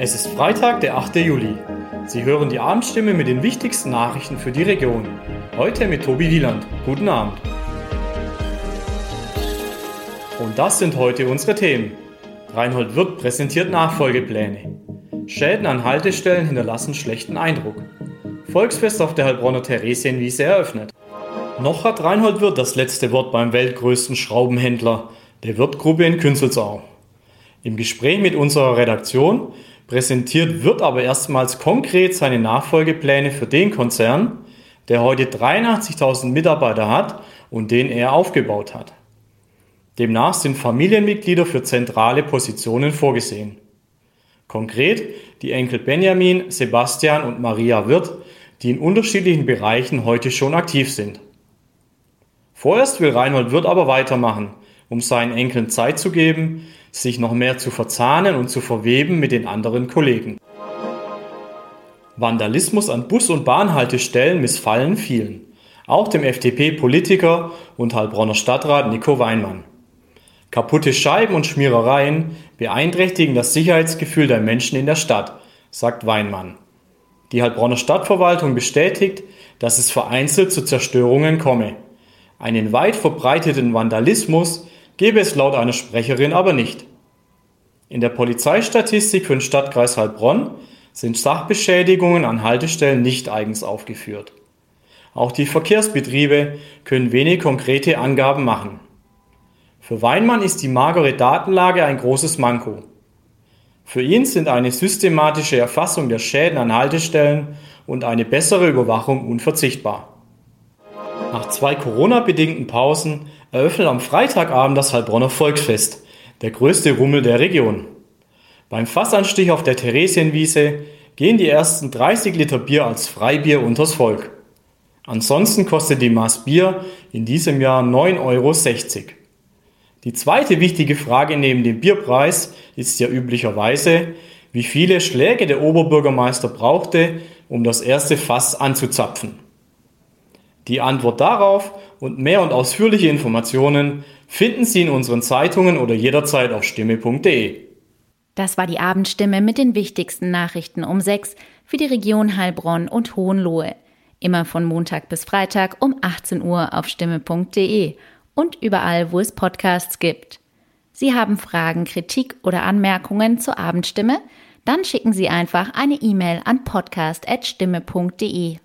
Es ist Freitag, der 8. Juli. Sie hören die Abendstimme mit den wichtigsten Nachrichten für die Region. Heute mit Tobi Wieland. Guten Abend. Und das sind heute unsere Themen. Reinhold Wirth präsentiert Nachfolgepläne. Schäden an Haltestellen hinterlassen schlechten Eindruck. Volksfest auf der Heilbronner Theresienwiese eröffnet. Noch hat Reinhold Wirth das letzte Wort beim weltgrößten Schraubenhändler, der Wirth-Gruppe in Künzelsau. Im Gespräch mit unserer Redaktion präsentiert Wirth aber erstmals konkret seine Nachfolgepläne für den Konzern, der heute 83.000 Mitarbeiter hat und den er aufgebaut hat. Demnach sind Familienmitglieder für zentrale Positionen vorgesehen. Konkret die Enkel Benjamin, Sebastian und Maria Wirth, die in unterschiedlichen Bereichen heute schon aktiv sind. Vorerst will Reinhold Wirth aber weitermachen, um seinen Enkeln Zeit zu geben, sich noch mehr zu verzahnen und zu verweben mit den anderen Kollegen. Vandalismus an Bus- und Bahnhaltestellen missfallen vielen, auch dem FDP-Politiker und Heilbronner Stadtrat Nico Weinmann. Kaputte Scheiben und Schmierereien beeinträchtigen das Sicherheitsgefühl der Menschen in der Stadt, sagt Weinmann. Die Heilbronner Stadtverwaltung bestätigt, dass es vereinzelt zu Zerstörungen komme. Einen weit verbreiteten Vandalismus gebe es laut einer Sprecherin aber nicht. In der Polizeistatistik für den Stadtkreis Heilbronn sind Sachbeschädigungen an Haltestellen nicht eigens aufgeführt. Auch die Verkehrsbetriebe können wenig konkrete Angaben machen. Für Weinmann ist die magere Datenlage ein großes Manko. Für ihn sind eine systematische Erfassung der Schäden an Haltestellen und eine bessere Überwachung unverzichtbar. Nach zwei Corona-bedingten Pausen eröffnet am Freitagabend das Heilbronner Volksfest, der größte Rummel der Region. Beim Fassanstich auf der Theresienwiese gehen die ersten 30 Liter Bier als Freibier unters Volk. Ansonsten kostet die Maß Bier in diesem Jahr 9,60 Euro. Die zweite wichtige Frage neben dem Bierpreis ist ja üblicherweise, wie viele Schläge der Oberbürgermeister brauchte, um das erste Fass anzuzapfen. Die Antwort darauf und mehr und ausführliche Informationen finden Sie in unseren Zeitungen oder jederzeit auf stimme.de. Das war die Abendstimme mit den wichtigsten Nachrichten um sechs für die Region Heilbronn und Hohenlohe. Immer von Montag bis Freitag um 18 Uhr auf stimme.de und überall, wo es Podcasts gibt. Sie haben Fragen, Kritik oder Anmerkungen zur Abendstimme? Dann schicken Sie einfach eine E-Mail an podcast.stimme.de.